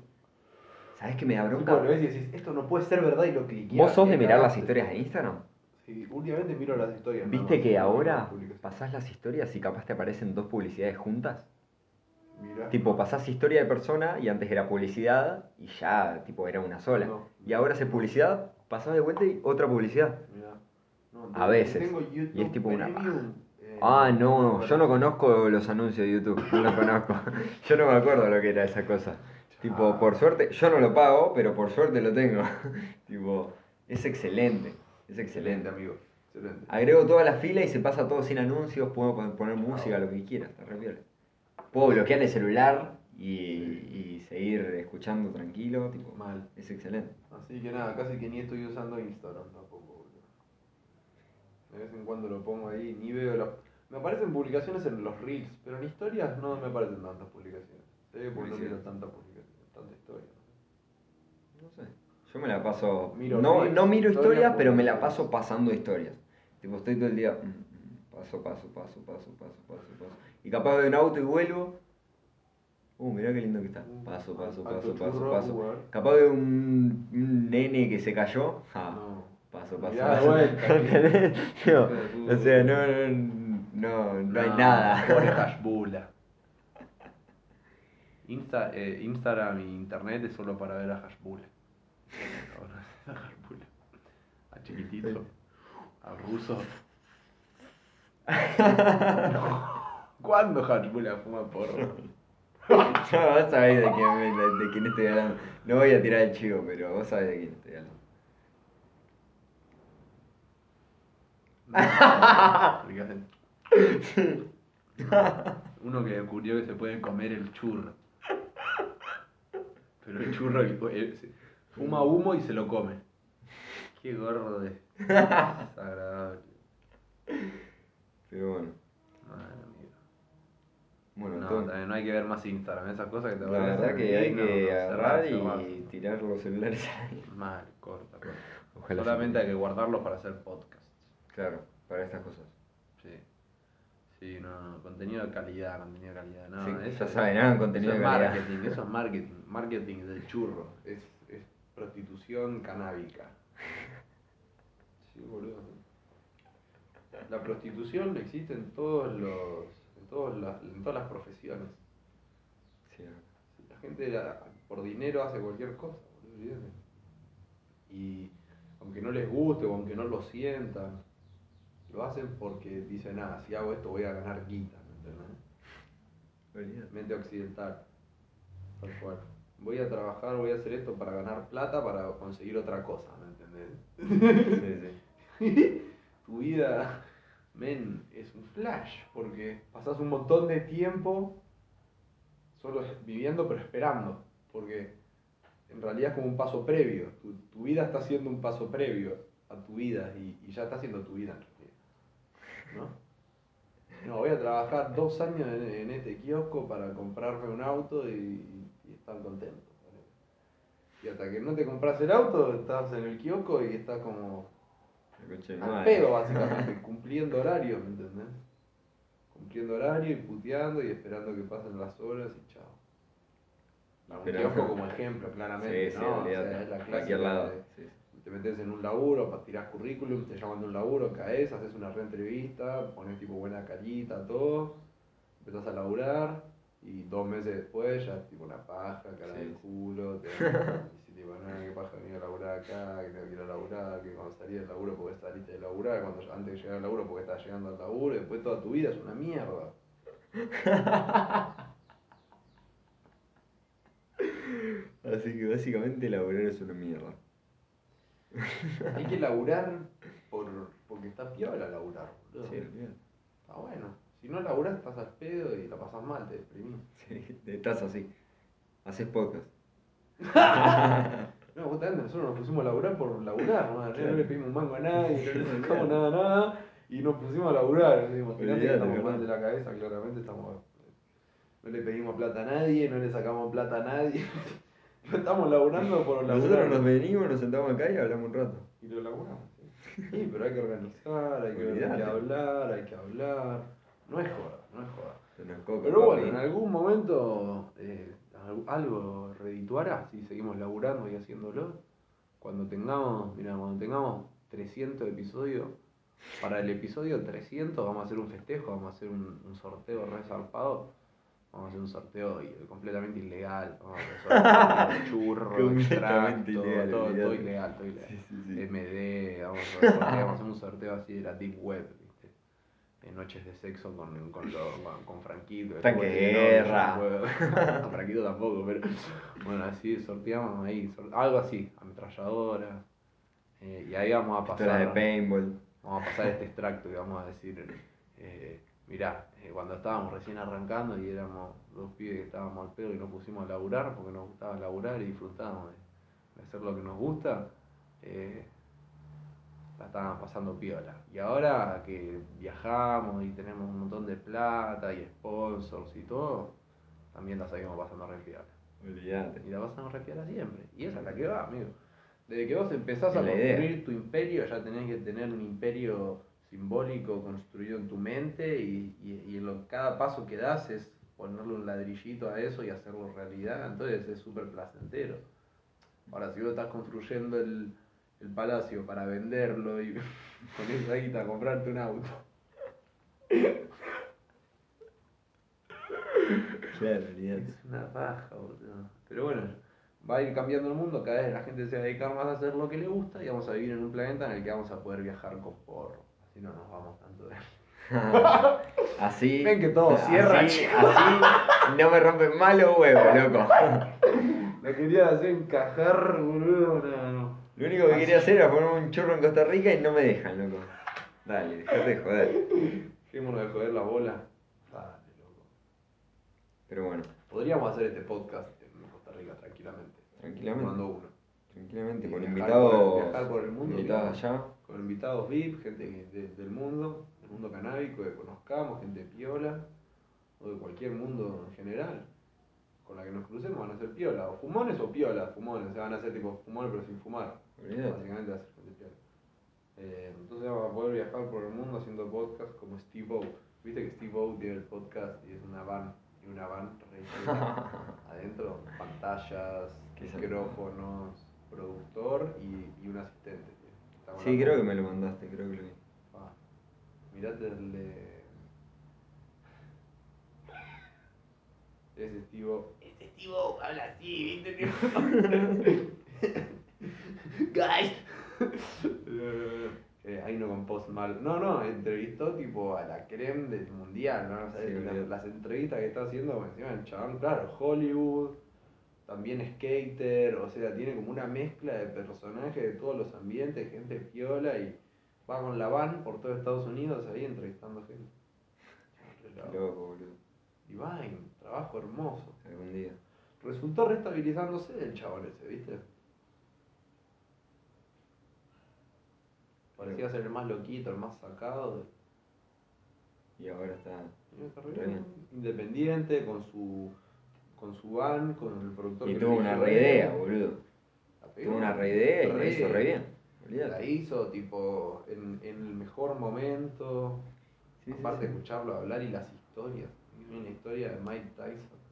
¿Sabés que me da bronca? Bueno, ves y decís, esto no puede ser verdad y lo cliqueás. ¿Vos sos de mirar las historias de Instagram? Sí, últimamente miro las historias. ¿Viste que no ahora pasás las historias y capaz te aparecen dos publicidades juntas? Mirá. Tipo, pasás historia de persona y antes era publicidad y ya, tipo, era una sola. Y ahora haces publicidad, pasás de vuelta y otra publicidad. Mirá. A veces. Y es tipo una Ah, no, yo no conozco los anuncios de YouTube, no los conozco. Yo no me acuerdo lo que era esa cosa. Tipo, por suerte, yo no lo pago, pero por suerte lo tengo. tipo, es excelente, es Excelente, amigo. Excelente. Agrego toda la fila y se pasa todo sin anuncios, puedo pon- poner música, lo que quiera, está re. Puedo bloquear el celular y, y seguir escuchando tranquilo, tipo, Mal. es excelente. Así que nada, casi que ni estoy usando Instagram tampoco, boludo. De vez en cuando lo pongo ahí, ni veo los... Me aparecen publicaciones en los reels, pero en historias no me aparecen tantas publicaciones. Se ve porque no miro tantas publicaciones, tanta historia. No sé. Yo me la paso. Miro no, reels, no miro historias, historias, pero me la paso pasando historias. Tipo, estoy todo el día. mm, mm, Paso, paso, paso, paso, paso, paso, paso. Y capaz de un auto y vuelvo. Uh, mirá qué lindo que está. Paso, paso, paso, paso, paso. Capaz de un, un nene que se cayó. Ja, No. Paso, paso, paso. o sea, no, no, no, no hay Pobre nada. Hashbula. Insta, eh, Instagram y internet es solo para ver a Hashbula. A Hashbula. A chiquitito. Al ruso. ¿Cuándo Hashbula fuma porro? No, vos sabés de quién, me- de quién estoy hablando. No voy a tirar el chivo, pero vos sabés de quién estoy hablando. Porque hacen- Uno que descubrió que se puede comer el churro. Pero el churro fuma humo y se lo come. Qué gordo de. Desagradable. Pero bueno. Madre mía. Bueno, No, también no hay que ver más Instagram, esas cosas que te la aparecen verdad que hay no, que no, agarrar y tirar los celulares ahí. Mal, corta, corta. Ojalá Solamente hay que guardarlos para hacer podcasts. Claro, para estas cosas. Sí. No, no, contenido de calidad, contenido de calidad. No, Sí, eso ya saben, contenido eso de calidad. marketing, eso es marketing, marketing del churro. Es, es prostitución canábica. Sí, boludo. La prostitución existe en todos los. en, todos las, en todas las profesiones. Sí, La gente la- por dinero hace cualquier cosa, boludo, olvídate. Y aunque no les guste o aunque no lo sientan, lo hacen porque dicen, ah, si hago esto voy a ganar guita, ¿me entendés? Mente occidental. Tal cual. Voy a trabajar, voy a hacer esto para ganar plata, para conseguir otra cosa, ¿me entendés? Sí, sí. tu vida, men, es un flash, porque pasas un montón de tiempo solo viviendo pero esperando, porque en realidad es como un paso previo, tu, tu vida está siendo un paso previo a tu vida y, y ya está siendo tu vida en realidad, ¿no? No, voy a trabajar dos años en, en este kiosco para comprarme un auto y, y estar contento. Y hasta que no te compras el auto, estás en el kiosco y estás como al pedo, básicamente, cumpliendo horario, ¿me entendés? Cumpliendo horario y puteando y esperando que pasen las horas y chao. Un kiosco como ejemplo, claramente, Sí, sí, ¿no? O sea, es la Cualquier lado. de- Sí, sí. Te metes en un laburo, pa- tirás currículum, te llaman de un laburo, caes, haces una reentrevista, pones tipo buena carita, todo, empezás a laburar y dos meses después ya tipo una paja, cara Sí. de culo, te y tipo, no, qué paja venir a laburar acá, que ir a laburar, que cuando salí del laburo porque saliste de laburar, cuando antes de llegar al laburo porque estás llegando al laburo, y después toda tu vida es una mierda. Así que básicamente laburar es una mierda. Hay que laburar por, porque está piola laburar, boludo. Sí, olvídate. Está bueno. Si no laburás estás al pedo y la pasás mal, te deprimís. Sí, estás así. Haces podcast. No, justamente nosotros nos pusimos a laburar por laburar, ¿no? Claro. no le pedimos un mango a nadie, no le sacamos nada nada y nos pusimos a laburar. Imagínate que estamos mal de la cabeza, claramente estamos. No le pedimos plata a nadie, no le sacamos plata a nadie. No estamos laburando por laburar. Nosotros nos venimos, nos sentamos acá y hablamos un rato. Y lo laburamos. Sí, Sí, pero hay que organizar, hay que hablar, hay que hablar. No es joda, no es joda. Coca, Pero bueno, en algún momento eh, al- algo redituará si seguimos laburando y haciéndolo. Cuando tengamos, mira, cuando tengamos 300 episodios, para el episodio 300 vamos a hacer un festejo, vamos a hacer un, un sorteo re zarpado Vamos a hacer un sorteo completamente ilegal. Vamos a hacer churro, extracto, ilegal, todo, ilegal, todo ilegal. Sí, sí, sí. MD, vamos a, sortear, vamos a hacer un sorteo así de la Deep Web, ¿viste? Eh, noches de sexo con, con, lo- con, con Franquito. Tanque de guerra. no Franquito tampoco, pero bueno, así sorteamos ahí, sor- algo así, ametralladora. eh, y ahí vamos a Pistolas de pasar, paintball. vamos a pasar este extracto y vamos a decir, eh, mirá, eh, cuando estábamos recién arrancando y éramos dos pibes que estábamos al pedo y nos pusimos a laburar porque nos gustaba laburar y disfrutábamos de, de hacer lo que nos gusta, eh, la estaban pasando piola. Y ahora que viajamos y tenemos un montón de plata y sponsors y todo, también la seguimos pasando re piola. Olvídate. Y la pasamos re piola siempre. Y esa es la que va, amigo. Desde que vos empezás a idea. construir tu imperio, ya tenés que tener un imperio simbólico construido en tu mente y, y, y en lo, cada paso que das es ponerle un ladrillito a eso y hacerlo realidad. Entonces es súper placentero. Ahora, si vos estás construyendo el, el palacio para venderlo y con esa guita comprarte un auto, Claro, es una paja, boludo. Pero bueno, va a ir cambiando el mundo, cada vez la gente se va a dedicar más a hacer lo que le gusta y vamos a vivir en un planeta en el que vamos a poder viajar con porro. Así no nos vamos tanto de... Así. Ven que todo cierra, Así, así no me rompen mal los huevos, loco. Lo quería hacer encajar, boludo, no, no. Lo único que quería hacer era poner un churro en Costa Rica y no me dejan, loco. Dale, dejate de joder. Dejémonos de joder la bola. Dale, loco. Pero bueno, Podríamos hacer este podcast en Costa Rica tranquilamente. tranquilamente. Uno. Tranquilamente, con invitados. viajar por el mundo, invitados allá. Con invitados VIP, gente de- del mundo, del mundo canábico que conozcamos, gente piola, o de cualquier mundo en general. Con la que nos crucemos van a ser piola, o fumones o piola, fumones, o sea, van a ser tipo fumones pero sin fumar. Básicamente va a ser gente piola. Eh, entonces vamos a poder viajar por el mundo haciendo podcast como Steve O. Viste que Steve O tiene el podcast y es una van, y una van re adentro, pantallas, micrófonos, productor y, y un asistente. Sí, creo que me lo mandaste, creo que lo vi. Ah, mirate el de. Ese Steve Ese Steve habla así, ¿viste? Guys. Eh, ahí no con post mal. No, no, entrevistó tipo a la creme del mundial, ¿no? O sea, Sí, las, entrevistas que está haciendo, encima el chabón, claro, Hollywood, también skater, o sea, tiene como una mezcla de personajes de todos los ambientes, gente piola y va con la van por todo Estados Unidos ahí entrevistando gente. Loco. boludo. Divine, trabajo hermoso. Algún día. Resultó restabilizándose el chabón ese, ¿viste? Parecía ser el más loquito, el más sacado. Y ahora está. y está Re bien. Independiente, con su con su van, con el productor Y que tuvo una hizo re él. idea, boludo. Tuvo una re idea y la hizo re bien. La hizo tipo en, en el mejor momento. Sí, Aparte sí. de escucharlo hablar y las historias. Hay una historia de Mike Tyson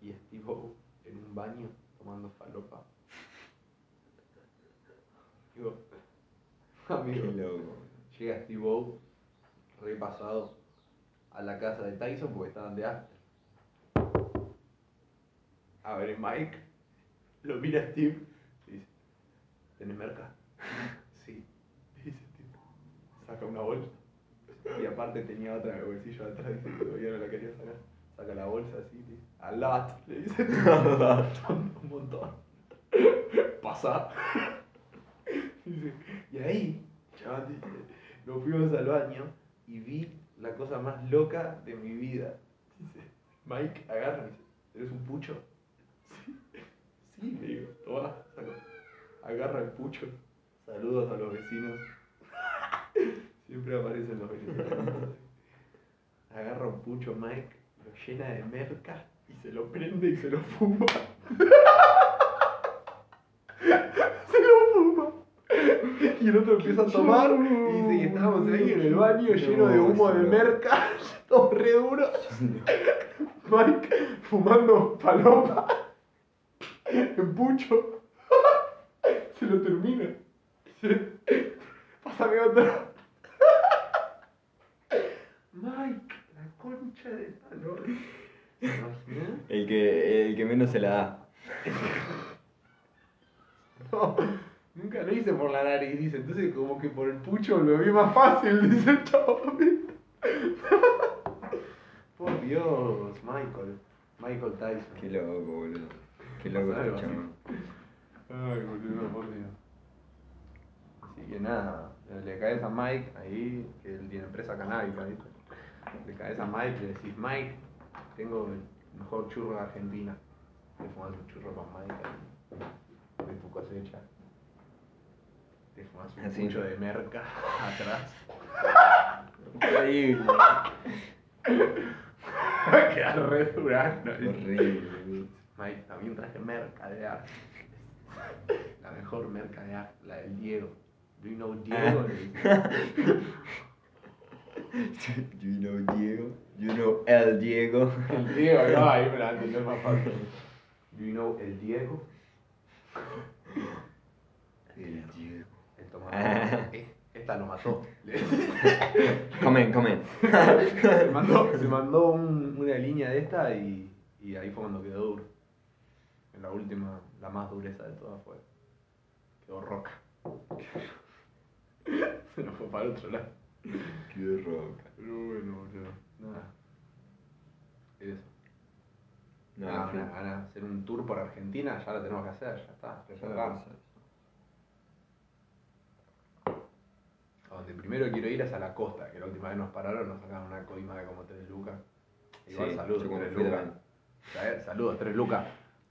y Steve en un baño tomando falopa. Digo, Qué amigo, loco. llega Steve repasado a la casa de Tyson porque estaban de after. A ver, Mike lo mira Steve y dice, ¿tenés merca? Sí, dice Steve. Saca una bolsa. Y aparte tenía otra en el bolsillo atrás, dice que todavía no la quería sacar. Saca la bolsa así, dice, a lot, le dice. Un montón. Pasa. Dice, y ahí, chaval, dice, nos fuimos al baño y vi la cosa más loca de mi vida. Dice, Mike agarra dice, ¿eres un pucho? Sí, le digo, toma, saco. Agarra el pucho. Saludos a los vecinos. Siempre aparecen los vecinos. Agarra un pucho Mike, lo llena de merca y se lo prende y se lo fuma. se lo fuma. Y el otro empieza a tomar y dice que estábamos ahí en el baño lleno de humo de merca, todo re duro. Mike fumando paloma en pucho. Se lo termina. Se- Pásame otro. Mike, la concha de esta lora. ¿Te imaginas? El que, el que menos se la da. No, nunca lo hice por la nariz, dice. Entonces, como que por el pucho lo vi más fácil, dice el chabón. Por Dios, Michael. Michael Tyson. Qué loco, boludo. Qué loco este. Ay, boludo, por Dios. Así que nada, le caes a Mike ahí, que él tiene empresa canábica, ¿viste? Le caes a Mike y le decís, Mike, tengo el mejor churro de Argentina. Te fumas un churro con Mike ahí, de tu cosecha. Te fumas un Así. pucho de merca atrás. Horrible. Queda re durano. Horrible, Mike, también traje merca de arte. La mejor merca de arte, la del Diego. Do you know Diego? Le dice. You know Diego. You know el Diego. El Diego, no, ahí me la entendés más fácil. Do you know el Diego? El Diego. El tomatón. Eh, Esta lo mató. Comen, comen. se mandó, se mandó un- una línea de esta y, y ahí fue cuando quedó duro. En la última, la más dureza de todas fue. Quedó roca. se nos fue para el otro lado. Qué roca. Pero bueno, boludo. Nada. Eso. Nada, gana de hacer un tour por Argentina, ya lo tenemos que hacer, ya está. A donde primero quiero ir es a la costa, que la última vez nos pararon, nos sacaron una coima de como 3 lucas. Igual Sí, saludos, yo cuando 3 fui lucas. Saludos, 3 lucas.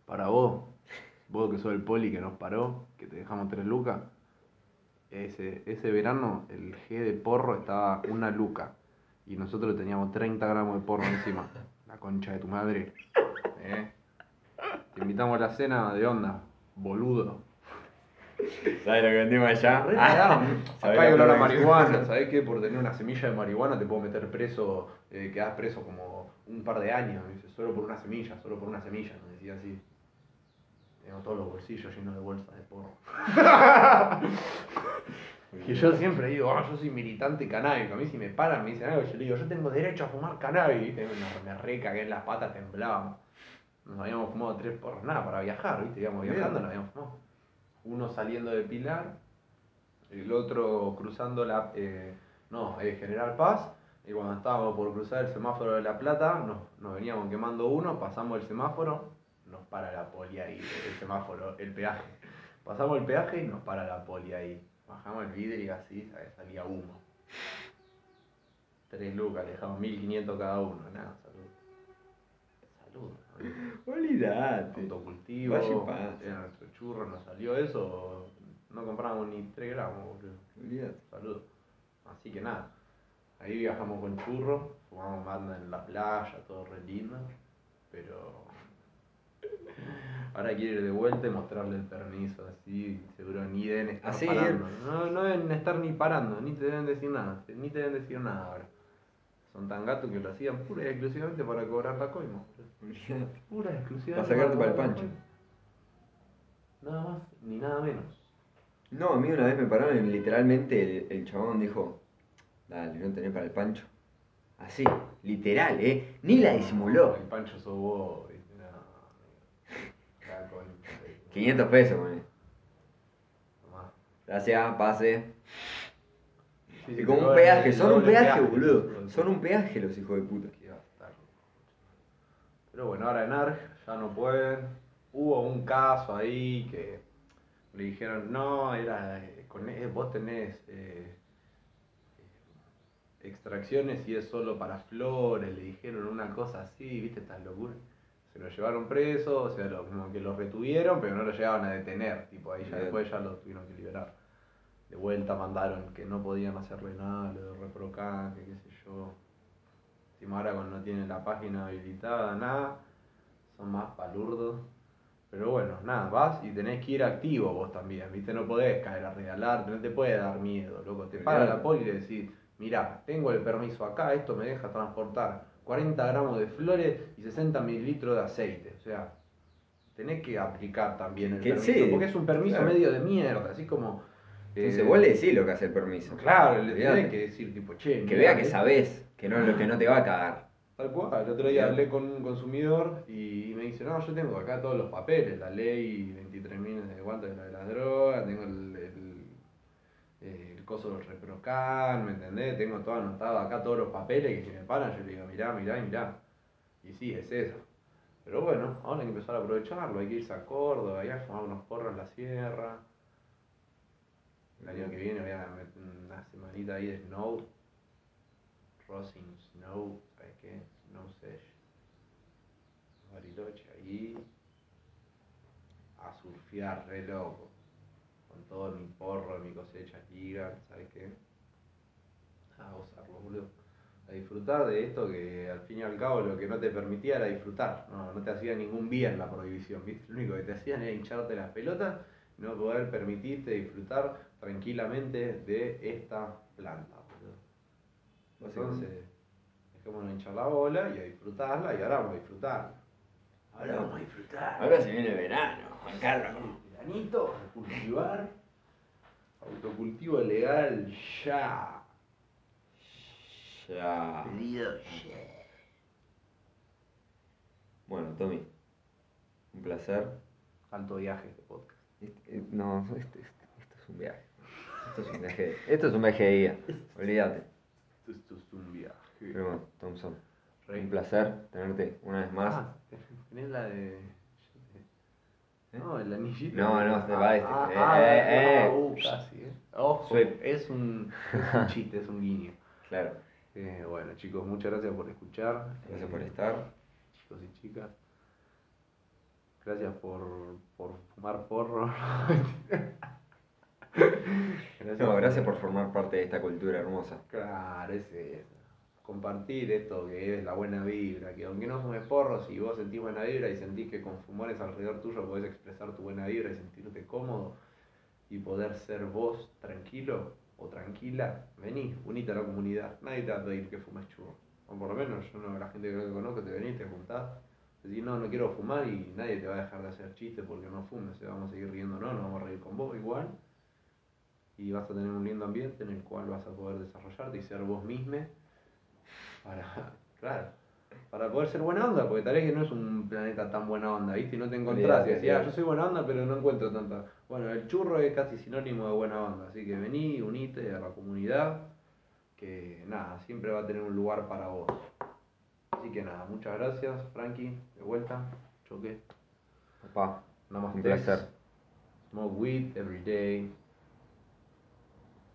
Para vos, vos que sos el poli que nos paró, que te dejamos 3 lucas. Ese, ese verano el G de porro estaba una luca y nosotros teníamos 30 gramos de porro encima. La concha de tu madre. ¿Eh? Te invitamos a la cena de onda, boludo. ¿Sabes lo que vendimos allá? ¿sabés Acá hay olor a que- marihuana, ¿sabés qué? Por tener una semilla de marihuana te puedo meter preso, eh, quedás preso como un par de años, me dice, solo por una semilla, solo por una semilla, me decía así. Tengo todos los bolsillos llenos de bolsas de porro. Que yo siempre digo, "Ah, yo soy militante canábico. A mí si me paran, me dicen algo, yo le digo, yo tengo derecho a fumar cannabis. Me, me recagué en las patas, temblaban. Nos habíamos fumado tres porros, nada, para viajar, ¿viste? Íbamos viajando, nos habíamos fumado. Uno saliendo de Pilar, el otro cruzando la. eh, no, eh, General Paz. Y cuando estábamos por cruzar el semáforo de La Plata, nos, nos veníamos quemando uno, pasamos el semáforo, para la poli ahí, el semáforo, el peaje. Pasamos el peaje y nos para la poli ahí. Bajamos el vidrio y así ¿sabes? salía humo. Tres lucas, le dejamos 1500 cada uno, nada, salud. Salud. Olvidate. Autocultivo, era nuestro churro, nos salió eso, no compramos ni 3 gramos, boludo. Olvidate. Salud. Así que nada, ahí viajamos con churro, fumamos banda en la playa, todo re lindo, pero ahora quiere ir de vuelta y mostrarle el permiso, así, seguro ni deben estar Así, parando. No, no deben estar ni parando, ni te deben decir nada, ni te deben decir nada ahora. Son tan gatos que lo hacían pura y exclusivamente para cobrar la coima. Pura y exclusivamente. Para sacarte pa'l la pancho. Nada más, ni nada menos. No, a mí una vez me pararon y literalmente el, el chabón dijo, dale, no tenés para el pancho. Así, literal, ¿eh? Ni la disimuló. El pancho sos vos, viste, no, amigo. La concha de tu 500 pesos, man. Gracias, pase. Sí, Y como un peaje, son un peaje, boludo. Son un peaje los hijos de puta. Pero bueno, ahora en ARG ya no pueden. Hubo un caso ahí que le dijeron, no, era, eh, con, eh, vos tenés eh, eh, extracciones y es solo para flores, le dijeron una cosa así, viste, estas locuras. Se lo llevaron preso, o sea, lo- como que lo retuvieron, pero no lo llegaban a detener, tipo, ahí ya Bien. después ya lo tuvieron que liberar. De vuelta mandaron que no podían hacerle nada, lo de reprocan, que qué sé yo. Encima ahora cuando no tienen la página habilitada, nada, son más palurdos. Pero bueno, nada, vas y tenés que ir activo vos también, ¿viste? No podés caer a regalarte, no te puede dar miedo, loco. Te para la poli y le decís, mirá, tengo el permiso acá, esto me deja transportar 40 gramos de flores y 60 mililitros de aceite. O sea, tenés que aplicar también el Que permiso, sí, porque es un permiso claro. medio de mierda, así como... Entonces eh, vos le decís lo que hace el permiso. Claro, le tenés que decir tipo, che, Que vea que sabés, que no, lo que no te va a cagar. Tal cual, el otro día hablé con un consumidor y me dice, no, yo tengo acá todos los papeles, la ley 23.000 de cuánto la de las drogas, tengo el coso del reprocan, ¿me entendés? Tengo todo anotado acá, todos los papeles que si me paran yo le digo, mirá, mirá mirá. Y sí, es eso. Pero bueno, ahora hay que empezar a aprovecharlo, hay que irse a Córdoba, hay que fumar unos porros en la sierra. El año que viene voy a meter una semanita ahí de snow. Crossing Snow, ¿sabes qué? Snow Sesh. Bariloche ahí. A surfear, re loco. Todo mi porro, mi cosecha giga, ¿sabes qué? A gozarlo, boludo. A disfrutar de esto que al fin y al cabo lo que no te permitía era disfrutar. No, no te hacía ningún bien la prohibición, ¿viste? Lo único que te hacían era hincharte las pelotas y no poder permitirte disfrutar tranquilamente de esta planta, boludo. Entonces, no hinchar la bola y a disfrutarla y ahora vamos a disfrutarla. Ahora vamos a disfrutar. Ahora se viene el verano, Juan Carlos. Veranito, a cultivar. Autocultivo legal ya. Ya. Pedido ya. Bueno, Tommy, un placer. Alto viaje este podcast. Este- eh, No, este- este- esto es un viaje. Esto es un viaje, esto es un viaje de día. Olvídate. Esto es un viaje. Pero bueno, Thompson, Rey. un placer tenerte una vez más. Ah, tenés la de. ¿Eh? No, el anillito. No, no, se va este. Ah, Eh, ah, eh, eh. uh, casi, eh. Ojo, Soy- es un, es un chiste, es un guiño. Claro, Eh, bueno, chicos, muchas gracias por escuchar. gracias por estar. Chicos y chicas. Gracias por, por fumar porro. No, gracias por formar parte de esta cultura hermosa. Claro, es eso. Compartir esto que es la buena vibra, que aunque no fumes porro, si vos sentís buena vibra y sentís que con fumores alrededor tuyo podés expresar tu buena vibra y sentirte cómodo y poder ser vos tranquilo o tranquila, vení, unite a la comunidad. Nadie te va a pedir que fumes churro. O por lo menos yo no, la gente que no conozco te venís, te juntás, decís no, no quiero fumar y nadie te va a dejar de hacer chistes porque no fumes, se vamos a seguir riendo, no, nos vamos a reír con vos igual y vas a tener un lindo ambiente en el cual vas a poder desarrollarte y ser vos mismo para, claro, para poder ser buena onda, porque tal vez que no es un planeta tan buena onda, ¿viste? Y no te encontrás y decís, ah, yo soy buena onda, pero no encuentro tanta. Bueno, el churro es casi sinónimo de buena onda, así que vení, unite a la comunidad, que nada, siempre va a tener un lugar para vos. Así que nada, muchas gracias, Frankie, de vuelta, choque. Papá, Namaste. un placer. Smoke weed every day.